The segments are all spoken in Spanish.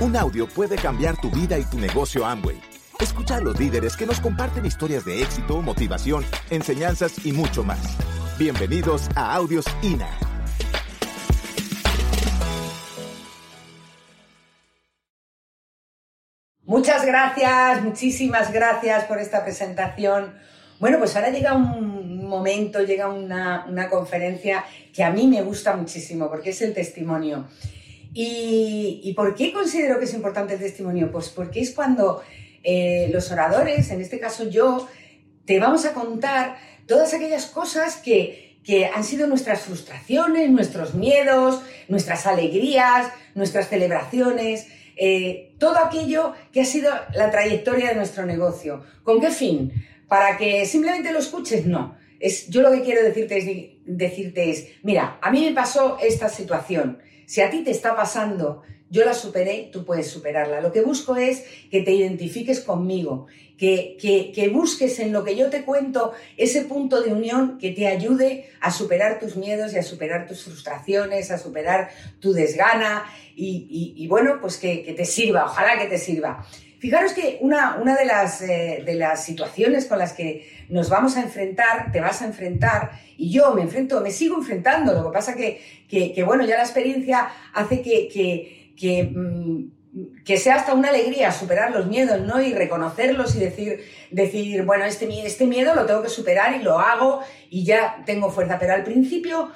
Un audio puede cambiar tu vida y tu negocio Amway. Escucha a los líderes que nos comparten historias de éxito, motivación, enseñanzas y mucho más. Bienvenidos a Audios INA. Muchas gracias, muchísimas gracias por esta presentación. Bueno, pues ahora llega un momento, llega una, conferencia que a mí me gusta muchísimo porque es el testimonio. ¿Y, por qué considero que es importante el testimonio? Pues porque es cuando eh, los oradores, en este caso yo, te vamos a contar todas aquellas cosas que, han sido nuestras frustraciones, nuestros miedos, nuestras alegrías, nuestras celebraciones, eh, todo aquello que ha sido la trayectoria de nuestro negocio. ¿Con qué fin? para que simplemente lo escuches, no. Yo lo que quiero decirte es, decirte es, mira, a mí me pasó esta situación. Si a ti te está pasando, yo la superé, tú puedes superarla. Lo que busco es que te identifiques conmigo, que, que, busques en lo que yo te cuento ese punto de unión que te ayude a superar tus miedos y a superar tus frustraciones, a superar tu desgana y, bueno, pues que te sirva, ojalá que te sirva. Fijaros que una, una de, las, eh, de las situaciones con las que nos vamos a enfrentar, te vas a enfrentar, y yo me enfrento, me sigo enfrentando, lo que pasa que, que, bueno, ya la experiencia hace que, que, mm, que, sea hasta una alegría superar los miedos, ¿no? Y reconocerlos y decir, decir bueno, este, este miedo lo tengo que superar y lo hago y ya tengo fuerza, pero al principio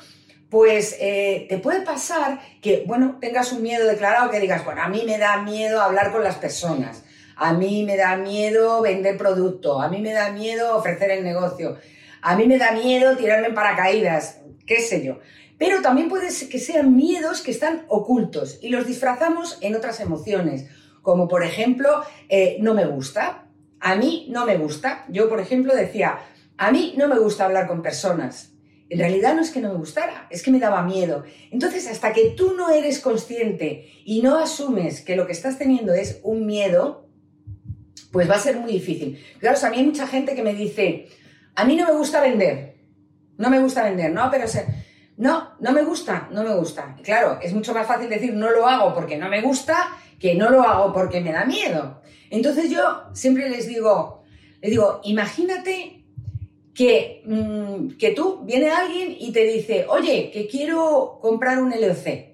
pues eh, te puede pasar que, bueno, tengas un miedo declarado que digas, bueno, a mí me da miedo hablar con las personas, a mí me da miedo vender producto, a mí me da miedo ofrecer el negocio, a mí me da miedo tirarme en paracaídas, qué sé yo. Pero también puede ser que sean miedos que están ocultos y los disfrazamos en otras emociones, como por ejemplo, eh, no me gusta, a mí no me gusta. Yo, por ejemplo, decía, a mí no me gusta hablar con personas. En realidad no es que no me gustara, es que me daba miedo. Entonces, hasta que tú no eres consciente y no asumes que lo que estás teniendo es un miedo, pues va a ser muy difícil. Claro, a mí hay mucha gente que me dice, a mí no me gusta vender, no me gusta vender, no, pero no, no me gusta, no me gusta. claro, es mucho más fácil decir no lo hago porque no me gusta que no lo hago porque me da miedo. Entonces yo siempre les digo, les digo, imagínate que, mm, que tú, viene alguien y te dice, oye, que quiero comprar un LOC.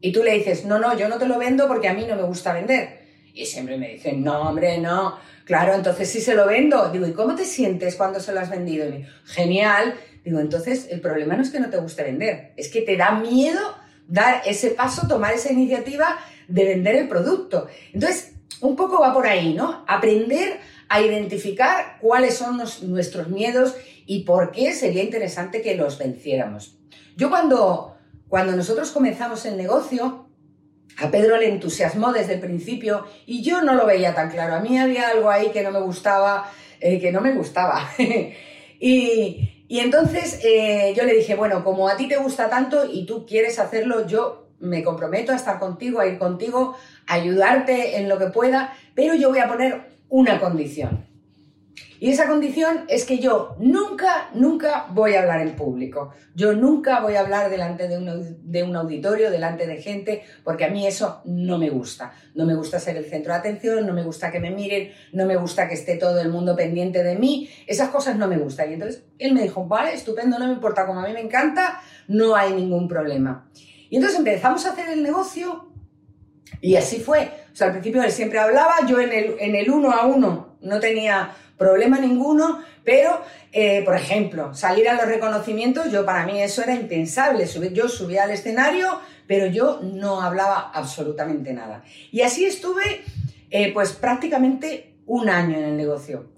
Y tú le dices, no, no, yo no te lo vendo porque a mí no me gusta vender. Y siempre me dicen, no, hombre, no. Claro, entonces sí se lo vendo. Digo, ¿y cómo te sientes cuando se lo has vendido? Y Genial. Digo, entonces el problema no es que no te guste vender, es que te da miedo dar ese paso, tomar esa iniciativa de vender el producto. Entonces, un poco va por ahí, ¿no? Aprender a identificar cuáles son nuestros miedos y por qué sería interesante que los venciéramos. Yo cuando, cuando nosotros comenzamos el negocio, a Pedro le entusiasmó desde el principio y yo no lo veía tan claro. A mí había algo ahí que no me gustaba, eh, que no me gustaba. y, entonces eh, yo le dije, bueno, como a ti te gusta tanto y tú quieres hacerlo, yo me comprometo a estar contigo, a ir contigo, a ayudarte en lo que pueda, pero yo voy a poner una condición. Y esa condición es que yo nunca, nunca voy a hablar en público. Yo nunca voy a hablar delante de un, auditorio, delante de gente, porque a mí eso no me gusta. No me gusta ser el centro de atención, no me gusta que me miren, no me gusta que esté todo el mundo pendiente de mí. Esas cosas no me gustan. Y entonces él me dijo, vale, estupendo, no me importa, como a mí me encanta, no hay ningún problema. Y entonces empezamos a hacer el negocio y así fue. O sea, al principio él siempre hablaba, yo en el, en el uno a uno no tenía problema ninguno, pero, eh, por ejemplo, salir a los reconocimientos, yo para mí eso era impensable. Yo subía al escenario, pero yo no hablaba absolutamente nada. Y así estuve, eh, pues prácticamente un año en el negocio.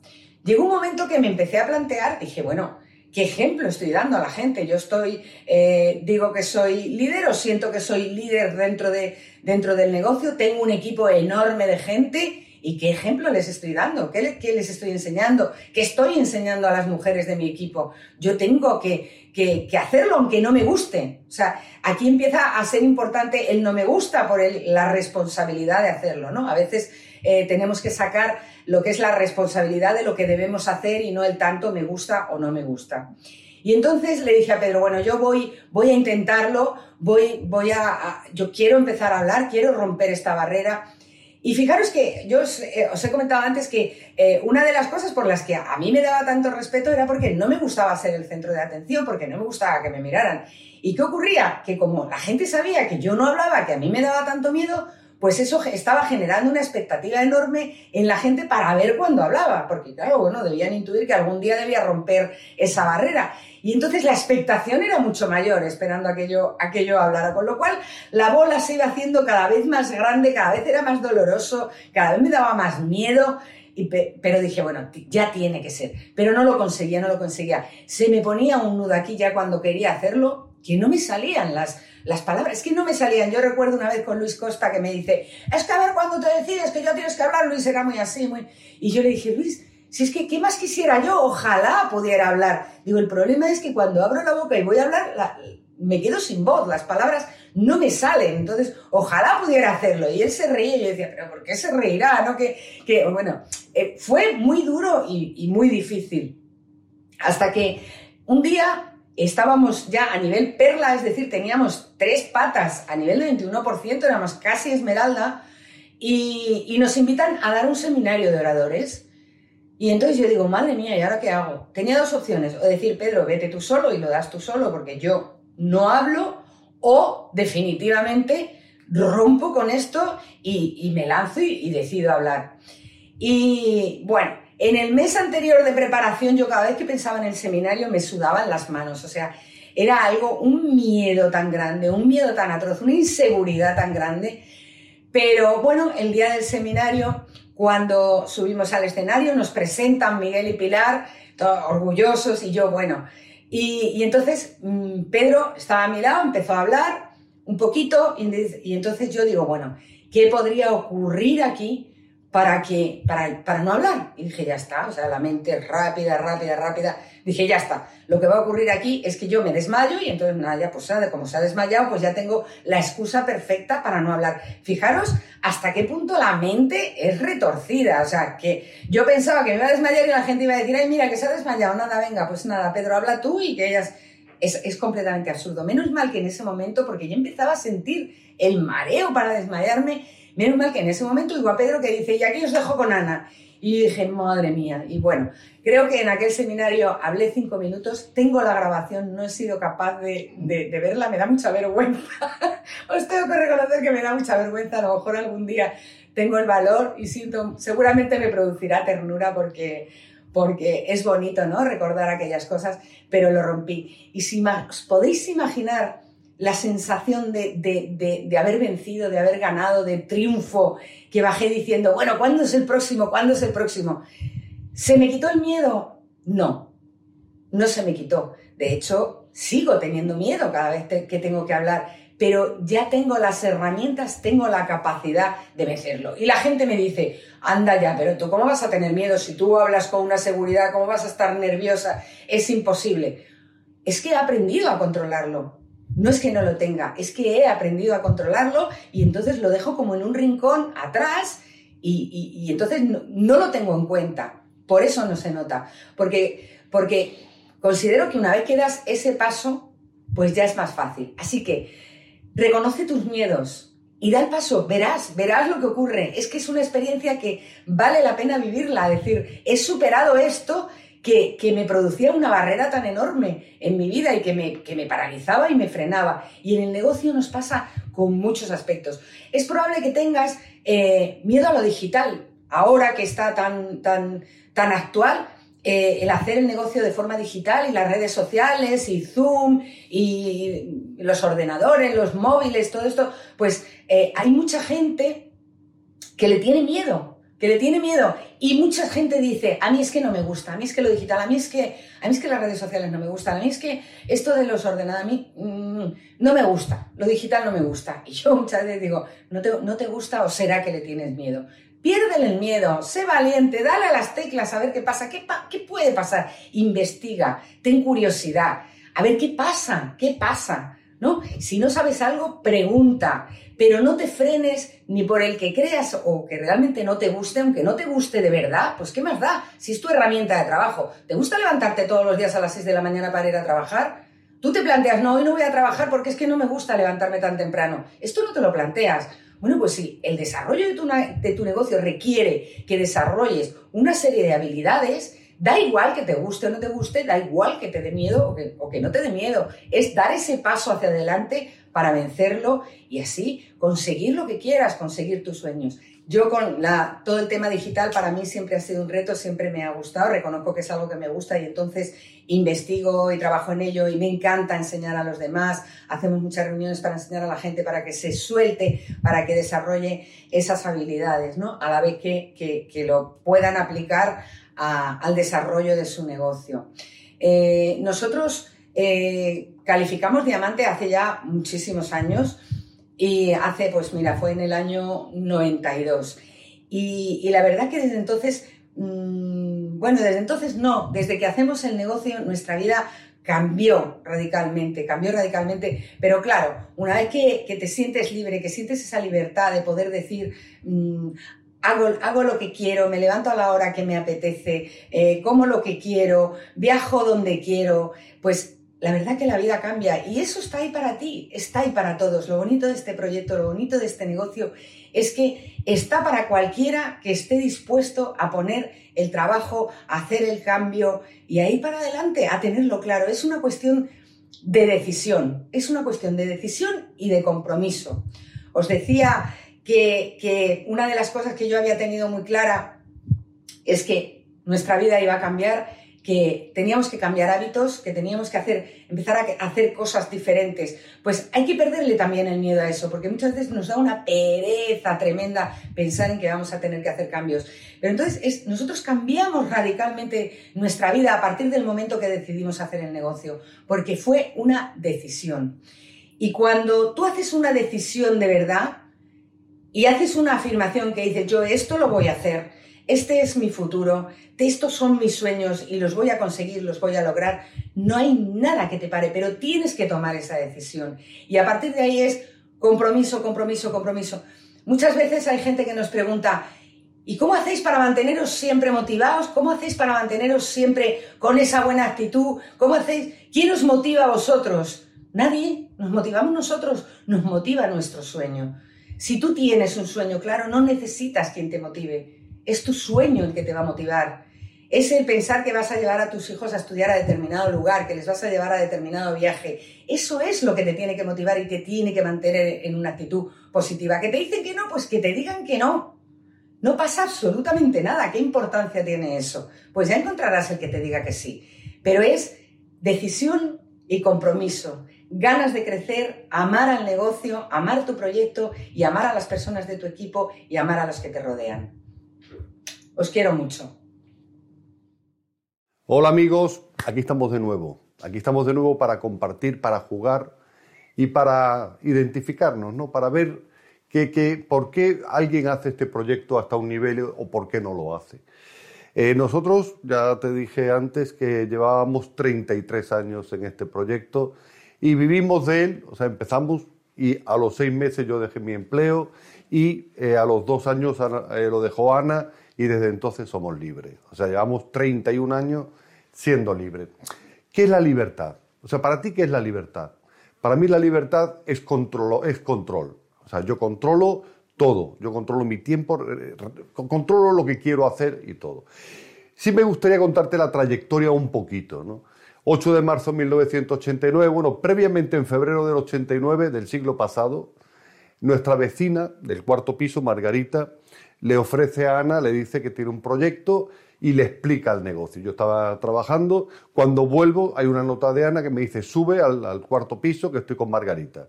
Llegó un momento que me empecé a plantear, dije, bueno, ¿qué ejemplo estoy dando a la gente? Yo estoy, eh, digo que soy líder o siento que soy líder dentro, de, dentro del negocio, tengo un equipo enorme de gente ¿Y qué ejemplo les estoy dando? ¿Qué, les estoy enseñando? ¿Qué estoy enseñando a las mujeres de mi equipo? Yo tengo que, hacerlo aunque no me guste. O sea, aquí empieza a ser importante el no me gusta por la responsabilidad de hacerlo, ¿no? A veces eh, tenemos que sacar lo que es la responsabilidad de lo que debemos hacer y no el tanto me gusta o no me gusta. Y entonces le dije a Pedro, bueno, yo voy, voy a intentarlo, voy, voy a, yo quiero empezar a hablar, quiero romper esta barrera. Y fijaros que yo os, eh, he comentado antes que eh, una de las cosas por las que a mí me daba tanto respeto era porque no me gustaba ser el centro de atención, porque no me gustaba que me miraran. ¿Y qué ocurría? Que como la gente sabía que yo no hablaba, que a mí me daba tanto miedo, pues eso estaba generando una expectativa enorme en la gente para ver cuándo hablaba, porque claro, bueno, debían intuir que algún día debía romper esa barrera. Y entonces la expectación era mucho mayor esperando a que, yo, hablara, con lo cual la bola se iba haciendo cada vez más grande, cada vez era más doloroso, cada vez me daba más miedo. Y pero dije, bueno, ya tiene que ser. Pero no lo conseguía, no lo conseguía. Se me ponía un nudo aquí ya cuando quería hacerlo, que no me salían las, las palabras, es que no me salían. Yo recuerdo una vez con Luis Costa que me dice, es que a ver cuando te decides que ya tienes que hablar, Luis era muy así, muy... Y yo le dije, Luis, si es que, ¿qué más quisiera yo? Ojalá pudiera hablar. Digo, el problema es que cuando abro la boca y voy a hablar, me quedo sin voz, las palabras no me salen. Entonces, ojalá pudiera hacerlo. Y él se reía y yo decía, pero ¿por qué se reirá? ¿No? Que, que bueno, eh, fue muy duro y muy difícil. Hasta que un día estábamos ya a nivel perla, es decir, teníamos tres patas a nivel de 21%, éramos casi esmeralda, y, y nos invitan a dar un seminario de oradores. Y entonces yo digo, madre mía, ¿y ahora qué hago? Tenía dos opciones, o decir, Pedro, vete tú solo y lo das tú solo porque yo no hablo, o definitivamente rompo con esto y, me lanzo y, decido hablar. Y bueno, en el mes anterior de preparación yo cada vez que pensaba en el seminario me sudaban las manos, o sea, era algo, un miedo tan grande, un miedo tan atroz, una inseguridad tan grande. Pero bueno, el día del seminario cuando subimos al escenario, nos presentan Miguel y Pilar, todos orgullosos, y yo, bueno. Y, entonces mm, Pedro estaba a mi lado, empezó a hablar un poquito, y, entonces yo digo, bueno, ¿qué podría ocurrir aquí para, que, para, para no hablar? Y dije, ya está, o sea, la mente rápida, rápida, rápida. Dije, ya está, lo que va a ocurrir aquí es que yo me desmayo y entonces nada, ya pues como se ha desmayado, pues ya tengo la excusa perfecta para no hablar. Fijaros hasta qué punto la mente es retorcida, o sea, que yo pensaba que me iba a desmayar y la gente iba a decir, ay, mira, que se ha desmayado, nada, venga, pues nada, Pedro, habla tú y que ellas... Es, es completamente absurdo. Menos mal que en ese momento, porque yo empezaba a sentir el mareo para desmayarme, menos mal que en ese momento digo a Pedro que dice, y aquí os dejo con Ana. Y dije, madre mía. Y bueno, creo que en aquel seminario hablé cinco minutos, tengo la grabación, no he sido capaz de, verla, me da mucha vergüenza. Os tengo que reconocer que me da mucha vergüenza, a lo mejor algún día tengo el valor y siento, seguramente me producirá ternura porque, porque es bonito, ¿no? Recordar aquellas cosas, pero lo rompí. Y si os podéis imaginar la sensación de, haber vencido, de haber ganado, de triunfo, que bajé diciendo, bueno, ¿cuándo es el próximo? ¿Cuándo es el próximo? ¿Se me quitó el miedo? No, no se me quitó. De hecho, sigo teniendo miedo cada vez que tengo que hablar, pero ya tengo las herramientas, tengo la capacidad de vencerlo. Y la gente me dice, anda ya, pero tú cómo vas a tener miedo si tú hablas con una seguridad, cómo vas a estar nerviosa, es imposible. Es que he aprendido a controlarlo no es que no lo tenga, es que he aprendido a controlarlo y entonces lo dejo como en un rincón atrás y, entonces no, lo tengo en cuenta. Por eso no se nota. Porque, porque considero que una vez que das ese paso, pues ya es más fácil. Así que reconoce tus miedos y da el paso, verás, verás lo que ocurre. Es que es una experiencia que vale la pena vivirla. Decir, he superado esto que, me producía una barrera tan enorme en mi vida y que me, que me paralizaba y me frenaba. Y en el negocio nos pasa con muchos aspectos. Es probable que tengas eh, miedo a lo digital, ahora que está tan, tan, tan actual, eh, el hacer el negocio de forma digital y las redes sociales y Zoom y los ordenadores, los móviles, todo esto, pues eh, hay mucha gente que le tiene miedo que le tiene miedo. Y mucha gente dice, a mí es que no me gusta, a mí es que lo digital, a mí es que, a mí es que las redes sociales no me gustan, a mí es que esto de los ordenados, a mí mm, no me gusta, lo digital no me gusta. Y yo muchas veces digo, ¿no te, no te gusta o será que le tienes miedo? Piérdele el miedo, sé valiente, dale a las teclas a ver qué pasa, qué, qué puede pasar, investiga, ten curiosidad, a ver qué pasa, qué pasa. Si no sabes algo, pregunta, pero no te frenes ni por el que creas o que realmente no te guste, aunque no te guste de verdad, pues ¿qué más da? Si es tu herramienta de trabajo, ¿te gusta levantarte todos los días a las 6 de la mañana para ir a trabajar? Tú te planteas, no, hoy no voy a trabajar porque es que no me gusta levantarme tan temprano. Esto no te lo planteas. Bueno, pues si el desarrollo de tu, de tu negocio requiere que desarrolles una serie de habilidades, Da igual que te guste o no te guste, da igual que te dé miedo o que, no te dé miedo. Es dar ese paso hacia adelante para vencerlo y así conseguir lo que quieras, conseguir tus sueños. Yo con la, todo el tema digital para mí siempre ha sido un reto, siempre me ha gustado, reconozco que es algo que me gusta y entonces investigo y trabajo en ello y me encanta enseñar a los demás. Hacemos muchas reuniones para enseñar a la gente para que se suelte, para que desarrolle esas habilidades, ¿no? A la vez que, que lo puedan aplicar al desarrollo de su negocio. Eh, nosotros eh, calificamos diamante hace ya muchísimos años y hace, pues mira, fue en el año 92. Y, la verdad que desde entonces, mm, bueno, desde entonces no, desde que hacemos el negocio nuestra vida cambió radicalmente, cambió radicalmente, pero claro, una vez que, te sientes libre, que sientes esa libertad de poder decir, mm, hago, lo que quiero, me levanto a la hora que me apetece, eh, como lo que quiero, viajo donde quiero, pues la verdad que la vida cambia y eso está ahí para ti, está ahí para todos. Lo bonito de este proyecto, lo bonito de este negocio es que está para cualquiera que esté dispuesto a poner el trabajo, a hacer el cambio y ahí para adelante, a tenerlo claro. Es una cuestión de decisión, es una cuestión de decisión y de compromiso. Os decía que, una de las cosas que yo había tenido muy clara es que nuestra vida iba a cambiar, que teníamos que cambiar hábitos, que teníamos que hacer, empezar a hacer cosas diferentes. Pues hay que perderle también el miedo a eso, porque muchas veces nos da una pereza tremenda pensar en que vamos a tener que hacer cambios. Pero entonces nosotros cambiamos radicalmente nuestra vida a partir del momento que decidimos hacer el negocio, porque fue una decisión. Y cuando tú haces una decisión de verdad, y haces una afirmación que dice, yo esto lo voy a hacer, este es mi futuro, estos son mis sueños y los voy a conseguir, los voy a lograr, no hay nada que te pare, pero tienes que tomar esa decisión. Y a partir de ahí es compromiso, compromiso, compromiso. Muchas veces hay gente que nos pregunta, ¿y cómo hacéis para manteneros siempre motivados? ¿Cómo hacéis para manteneros siempre con esa buena actitud? ¿Cómo hacéis? ¿Quién os motiva a vosotros? Nadie, nos motivamos nosotros, nos motiva nuestro sueño. Si tú tienes un sueño claro, no necesitas quien te motive. Es tu sueño el que te va a motivar. Es el pensar que vas a llevar a tus hijos a estudiar a determinado lugar, que les vas a llevar a determinado viaje. Eso es lo que te tiene que motivar y te tiene que mantener en una actitud positiva. Que te dicen que no, pues que te digan que no. No pasa absolutamente nada. ¿Qué importancia tiene eso? Pues ya encontrarás el que te diga que sí. Pero es decisión y compromiso ganas de crecer, amar al negocio, amar tu proyecto y amar a las personas de tu equipo y amar a los que te rodean. Os quiero mucho. Hola amigos, aquí estamos de nuevo. Aquí estamos de nuevo para compartir, para jugar y para identificarnos, ¿no? Para ver por qué alguien hace este proyecto hasta un nivel o por qué no lo hace. Eh, nosotros, ya te dije antes que llevábamos 33 años en este proyecto y vivimos de él, o sea, empezamos y a los seis meses yo dejé mi empleo y eh, a los dos años eh, lo dejó Ana y desde entonces somos libres. O sea, llevamos 31 años siendo libres. ¿Qué es la libertad? O sea, para ti, ¿qué es la libertad? Para mí la libertad es control. Es control. O sea, yo controlo todo. Yo controlo mi tiempo, controlo lo que quiero hacer y todo. Sí me gustaría contarte la trayectoria un poquito, ¿no? 8 de marzo de 1989, bueno, previamente en febrero del 89 del siglo pasado, nuestra vecina del cuarto piso, Margarita, le ofrece a Ana, le dice que tiene un proyecto y le explica el negocio. Yo estaba trabajando, cuando vuelvo hay una nota de Ana que me dice, sube al, cuarto piso que estoy con Margarita.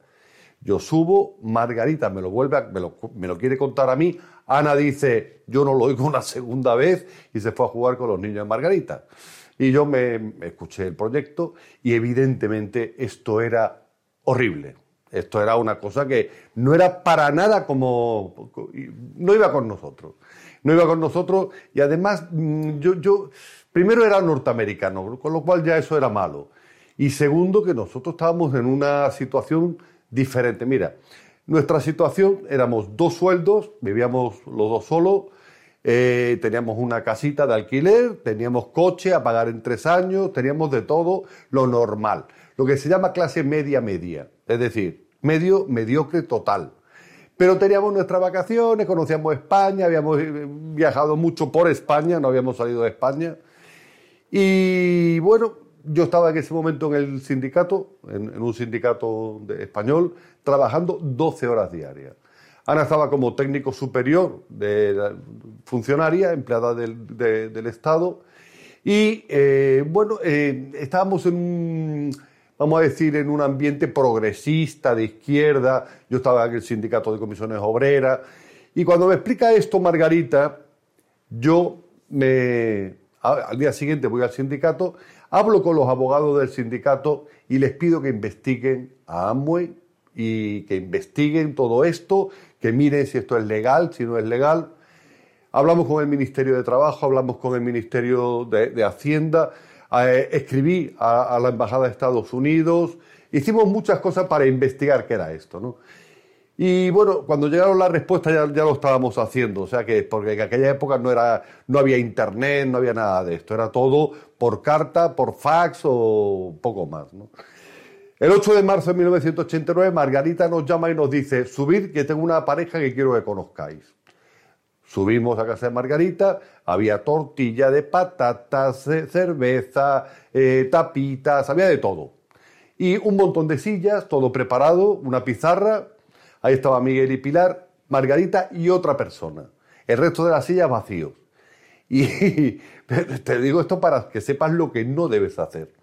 Yo subo, Margarita me lo vuelve, me, lo, me lo quiere contar a mí. Ana dice, yo no lo oigo una segunda vez y se fue a jugar con los niños de Margarita. Y yo me, escuché el proyecto y evidentemente esto era horrible. Esto era una cosa que no era para nada como... no iba con nosotros. No iba con nosotros y además mm, yo, yo primero era norteamericano, con lo cual ya eso era malo. Y segundo, que nosotros estábamos en una situación diferente. Mira, nuestra situación éramos dos sueldos, vivíamos los dos solos, eh, teníamos una casita de alquiler, teníamos coche a pagar en tres años, teníamos de todo lo normal, lo que se llama clase media media, es decir, medio mediocre total. Pero teníamos nuestras vacaciones, conocíamos España, habíamos eh, viajado mucho por España, no habíamos salido de España. Y bueno, yo estaba en ese momento en el sindicato, en, un sindicato español, trabajando 12 horas diarias. Ana estaba como técnico superior de funcionaria, empleada del, Estado, y eh, bueno, eh, estábamos en un vamos a decir, en un ambiente progresista, de izquierda. Yo estaba en el sindicato de comisiones obreras. Y cuando me explica esto Margarita, yo me, al día siguiente voy al sindicato, hablo con los abogados del sindicato y les pido que investiguen a Amway y que investiguen todo esto, que si esto es legal, si no es legal. Hablamos con el Ministerio de Trabajo, hablamos con el Ministerio de, Hacienda, eh, escribí a, la Embajada de Estados Unidos, hicimos muchas cosas para investigar qué era esto, ¿no? Y bueno, cuando llegaron las respuestas ya, lo estábamos haciendo, o sea que, porque en aquella época no, era, no había internet, no había nada de esto, era todo por carta, por fax o poco más. El 8 de marzo de 1989, Margarita nos llama y nos dice, subid que tengo una pareja que quiero que conozcáis. Subimos a casa de Margarita, había tortilla de patatas, cerveza, eh, tapitas, había de todo. Y un montón de sillas, todo preparado, una pizarra. Ahí estaba Miguel y Pilar, Margarita y otra persona. El resto de las sillas vacíos. Y te digo esto para que sepas lo que no debes hacer.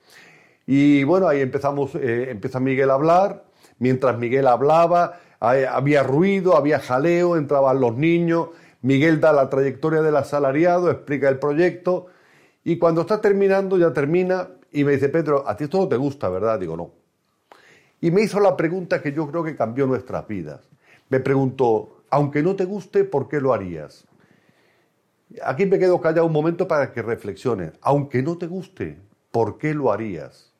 Y bueno, ahí empezamos, eh, empieza Miguel a hablar. Mientras Miguel hablaba, había ruido, había jaleo, entraban los niños. Miguel da la trayectoria del asalariado, explica el proyecto y cuando está terminando, ya termina y me dice, Pedro, a ti esto no te gusta, ¿verdad? Digo, no. Y me hizo la pregunta que yo creo que cambió nuestras vidas. Me preguntó, aunque no te guste, ¿por qué lo harías? Aquí me quedo callado un momento para que reflexiones. Aunque no te guste, ¿por qué lo harías?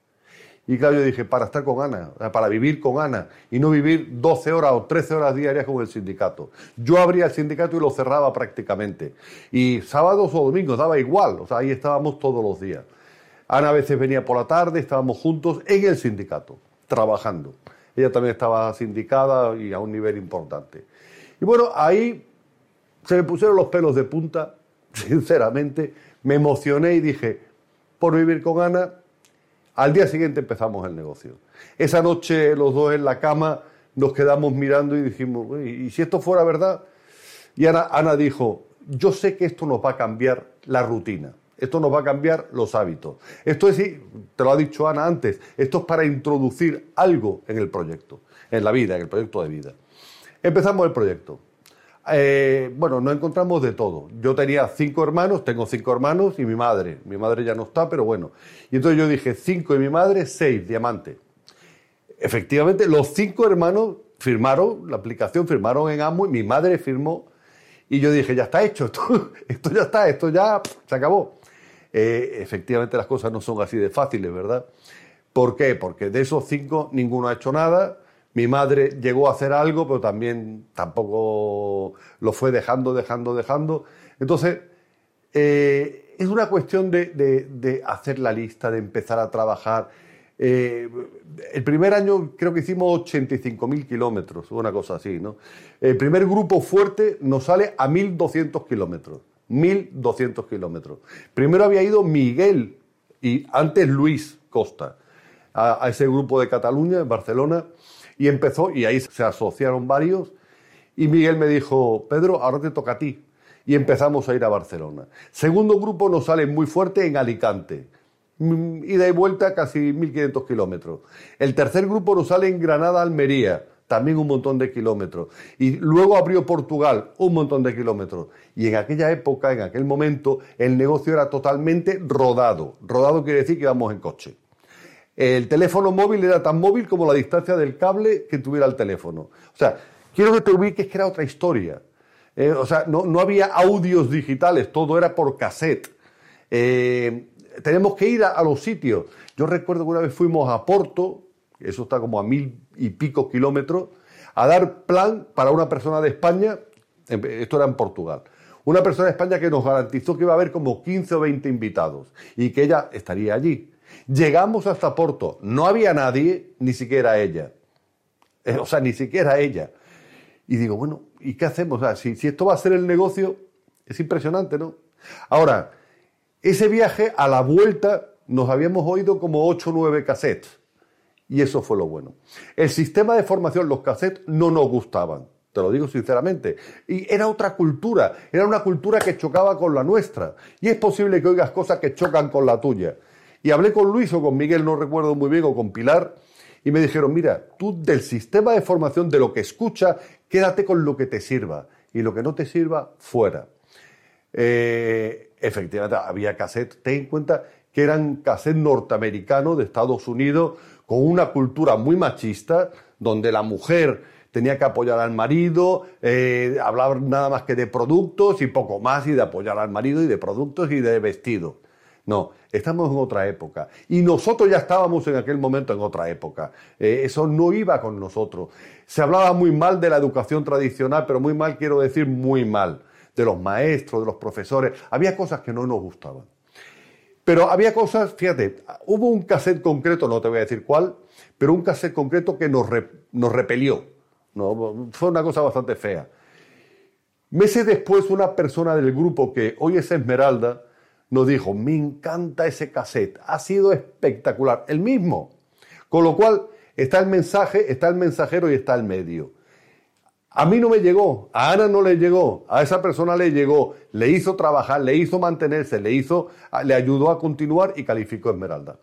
Y claro, yo dije, para estar con Ana, para vivir con Ana y no vivir 12 horas o 13 horas diarias con el sindicato. Yo abría el sindicato y lo cerraba prácticamente. Y sábados o domingos daba igual, o sea, ahí estábamos todos los días. Ana a veces venía por la tarde, estábamos juntos en el sindicato, trabajando. Ella también estaba sindicada y a un nivel importante. Y bueno, ahí se me pusieron los pelos de punta, sinceramente, me emocioné y dije, por vivir con Ana al día siguiente empezamos el negocio. Esa noche los dos en la cama nos quedamos mirando y dijimos, ¿y si esto fuera verdad? Y Ana, dijo, yo sé que esto nos va a cambiar la rutina, esto nos va a cambiar los hábitos. Esto es, te lo ha dicho Ana antes, esto es para introducir algo en el proyecto, en la vida, en el proyecto de vida. Empezamos el proyecto. Eh, bueno, nos encontramos de todo. Yo tenía cinco hermanos, tengo cinco hermanos y mi madre. Mi madre ya no está, pero bueno. Y entonces yo dije, cinco y mi madre, seis, diamantes. Efectivamente, los cinco hermanos firmaron la aplicación, firmaron en y mi madre firmó y yo dije, ya está hecho, esto, ya está, esto ya se acabó. Eh, efectivamente las cosas no son así de fáciles, ¿verdad? ¿Por qué? Porque de esos cinco ninguno ha hecho nada, mi madre llegó a hacer algo, pero también tampoco lo fue dejando, dejando, dejando. Entonces, eh, es una cuestión de, hacer la lista, de empezar a trabajar. Eh, el primer año creo que hicimos 85.000 kilómetros, una cosa así, ¿no? El primer grupo fuerte nos sale a 1.200 kilómetros. 1.200 kilómetros. Primero había ido Miguel y antes Luis Costa a, a ese grupo de Cataluña, en Barcelona y empezó, y ahí se asociaron varios, y Miguel me dijo, Pedro, ahora te toca a ti. Y empezamos a ir a Barcelona. Segundo grupo nos sale muy fuerte en Alicante. Mm, ida y vuelta casi 1.500 kilómetros. El tercer grupo nos sale en Granada, Almería, también un montón de kilómetros. Y luego abrió Portugal, un montón de kilómetros. Y en aquella época, en aquel momento, el negocio era totalmente rodado. Rodado quiere decir que íbamos en coche. El teléfono móvil era tan móvil como la distancia del cable que tuviera el teléfono. O sea, quiero que te ubiques que era otra historia. Eh, o sea, no, había audios digitales, todo era por cassette. Eh, tenemos que ir a, los sitios. Yo recuerdo que una vez fuimos a Porto, eso está como a mil y pico kilómetros, a dar plan para una persona de España, esto era en Portugal, una persona de España que nos garantizó que iba a haber como 15 o 20 invitados y que ella estaría allí. Llegamos hasta Porto, no había nadie, ni siquiera ella. Eh, o sea, ni siquiera ella. Y digo, bueno, ¿y qué hacemos? O si esto va a ser el negocio, es impresionante, ¿no? Ahora, ese viaje a la vuelta nos habíamos oído como 8 o 9 cassettes. Y eso fue lo bueno. El sistema de formación, los cassettes, no nos gustaban. Te lo digo sinceramente. Y era otra cultura. Era una cultura que chocaba con la nuestra. Y es posible que oigas cosas que chocan con la tuya. Y hablé con Luis o con Miguel, no recuerdo muy bien, o con Pilar, y me dijeron, mira, tú del sistema de formación, de lo que escucha, quédate con lo que te sirva. Y lo que no te sirva, fuera. Eh, efectivamente, había cassette. Ten en cuenta que eran cassette norteamericanos de Estados Unidos con una cultura muy machista, donde la mujer tenía que apoyar al marido, eh, hablar nada más que de productos y poco más, y de apoyar al marido y de productos y de vestido. No, estamos en otra época. Y nosotros ya estábamos en aquel momento en otra época. Eh, eso no iba con nosotros. Se hablaba muy mal de la educación tradicional, pero muy mal quiero decir muy mal de los maestros, de los profesores. Había cosas que no nos gustaban. Pero había cosas, fíjate, hubo un cassette concreto, no te voy a decir cuál, pero un cassette concreto que nos, nos repelió. ¿no? Fue una cosa bastante fea. Meses después, una persona del grupo que hoy es Esmeralda nos dijo, me encanta ese cassette, ha sido espectacular, el mismo. Con lo cual, está el mensaje, está el mensajero y está el medio. A mí no me llegó, a Ana no le llegó, a esa persona le llegó, le hizo trabajar, le hizo mantenerse, le hizo, le ayudó a continuar y calificó Esmeralda.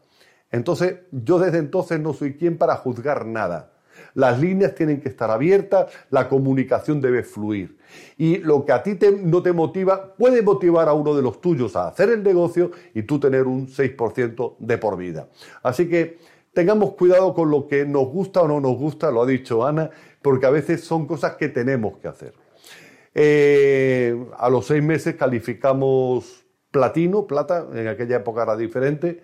Entonces, yo desde entonces no soy quien para juzgar nada. Las líneas tienen que estar abiertas, la comunicación debe fluir. Y lo que a ti no te motiva puede motivar a uno de los tuyos a hacer el negocio y tú tener un 6% de por vida. Así que tengamos cuidado con lo que nos gusta o no nos gusta, lo ha dicho Ana, porque a veces son cosas que tenemos que hacer. Eh, a los seis meses calificamos platino, plata, en aquella época era diferente,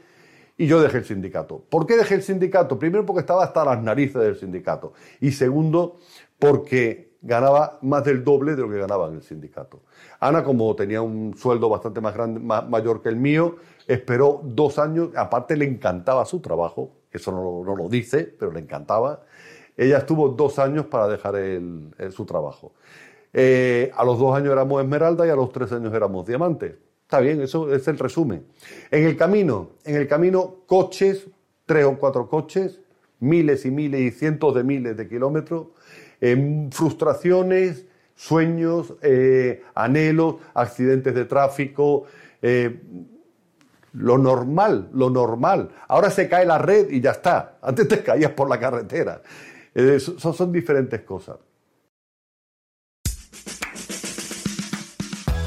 y yo dejé el sindicato. ¿Por qué dejé el sindicato? Primero porque estaba hasta las narices del sindicato y segundo porque ganaba más del doble de lo que ganaba en el sindicato. Ana, como tenía un sueldo bastante más grande, más, mayor que el mío, esperó dos años, aparte le encantaba su trabajo, eso no, lo dice, pero le encantaba, ella estuvo dos años para dejar su trabajo. Eh, a los dos años éramos Esmeralda y a los tres años éramos Diamante. Está bien, eso es el resumen. En el camino, en el camino, coches, tres o cuatro coches, miles y miles y cientos de miles de kilómetros, eh, frustraciones, sueños, eh, anhelos, accidentes de tráfico, lo normal, lo normal. Ahora se cae la red y ya está. Antes te caías por la carretera. Eh, son, son diferentes cosas.